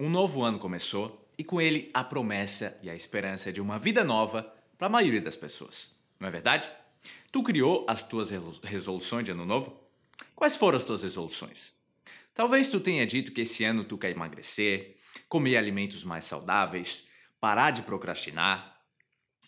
Um novo ano começou e com ele a promessa e a esperança de uma vida nova para a maioria das pessoas. Não é verdade? Tu criou as tuas resoluções de ano novo? Quais foram as tuas resoluções? Talvez tu tenha dito que esse ano tu quer emagrecer, comer alimentos mais saudáveis, parar de procrastinar,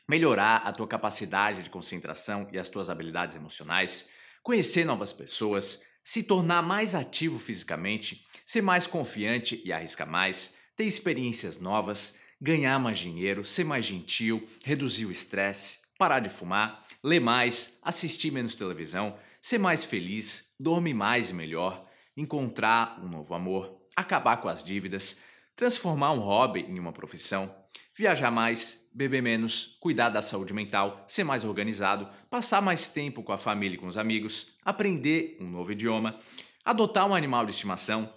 melhorar a tua capacidade de concentração e as tuas habilidades emocionais, conhecer novas pessoas, se tornar mais ativo fisicamente, ser mais confiante e arriscar mais, ter experiências novas, ganhar mais dinheiro, ser mais gentil, reduzir o estresse, parar de fumar, ler mais, assistir menos televisão, ser mais feliz, dormir mais e melhor, encontrar um novo amor, acabar com as dívidas, transformar um hobby em uma profissão, viajar mais, beber menos, cuidar da saúde mental, ser mais organizado, passar mais tempo com a família e com os amigos, aprender um novo idioma, adotar um animal de estimação,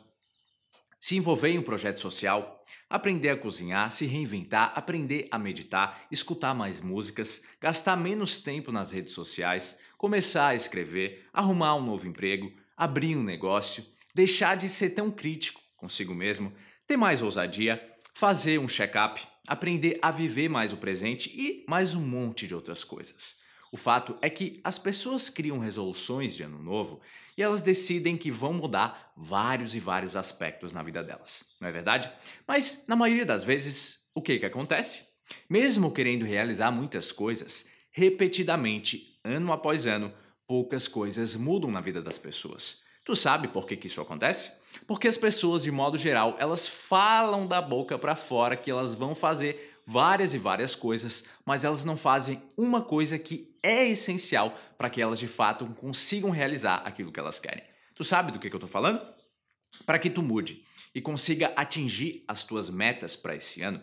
se envolver em um projeto social, aprender a cozinhar, se reinventar, aprender a meditar, escutar mais músicas, gastar menos tempo nas redes sociais, começar a escrever, arrumar um novo emprego, abrir um negócio, deixar de ser tão crítico consigo mesmo, ter mais ousadia, fazer um check-up, aprender a viver mais o presente e mais um monte de outras coisas. O fato é que as pessoas criam resoluções de ano novo e elas decidem que vão mudar vários e vários aspectos na vida delas, não é verdade? Mas na maioria das vezes, o que que acontece? Mesmo querendo realizar muitas coisas, repetidamente, ano após ano, poucas coisas mudam na vida das pessoas. Tu sabe por que, que isso acontece? Porque as pessoas, de modo geral, elas falam da boca para fora que elas vão fazer várias e várias coisas, mas elas não fazem uma coisa que é essencial para que elas de fato consigam realizar aquilo que elas querem. Tu sabe do que, que eu estou falando? Para que tu mude e consiga atingir as tuas metas para esse ano,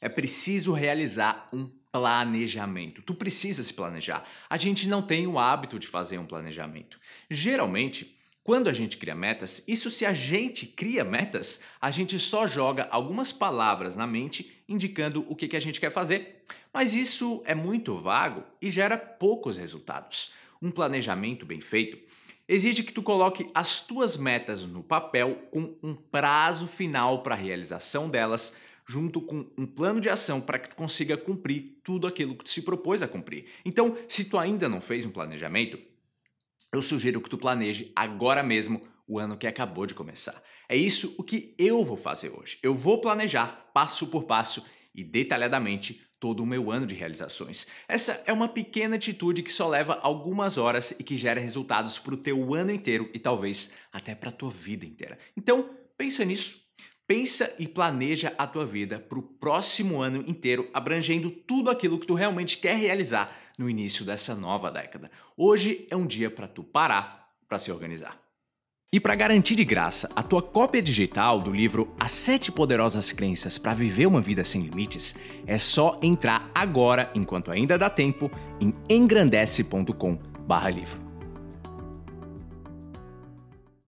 é preciso realizar um planejamento. Tu precisa se planejar. A gente não tem o hábito de fazer um planejamento. Geralmente, quando a gente cria metas, isso se a gente cria metas, a gente só joga algumas palavras na mente indicando o que, a gente quer fazer. Mas isso é muito vago e gera poucos resultados. Um planejamento bem feito exige que tu coloque as tuas metas no papel com um prazo final para a realização delas, junto com um plano de ação para que tu consiga cumprir tudo aquilo que tu se propôs a cumprir. Então, se tu ainda não fez um planejamento, eu sugiro que tu planeje agora mesmo o ano que acabou de começar. É isso o que eu vou fazer hoje. Eu vou planejar passo por passo e detalhadamente todo o meu ano de realizações. Essa é uma pequena atitude que só leva algumas horas e que gera resultados para o teu ano inteiro e talvez até para a tua vida inteira. Então, pensa nisso. Pensa e planeja a tua vida para o próximo ano inteiro, abrangendo tudo aquilo que tu realmente quer realizar no início dessa nova década. Hoje é um dia para tu parar para se organizar. E para garantir de graça a tua cópia digital do livro As Sete Poderosas Crenças para Viver uma Vida Sem Limites, é só entrar agora, enquanto ainda dá tempo, em engrandece.com/livro.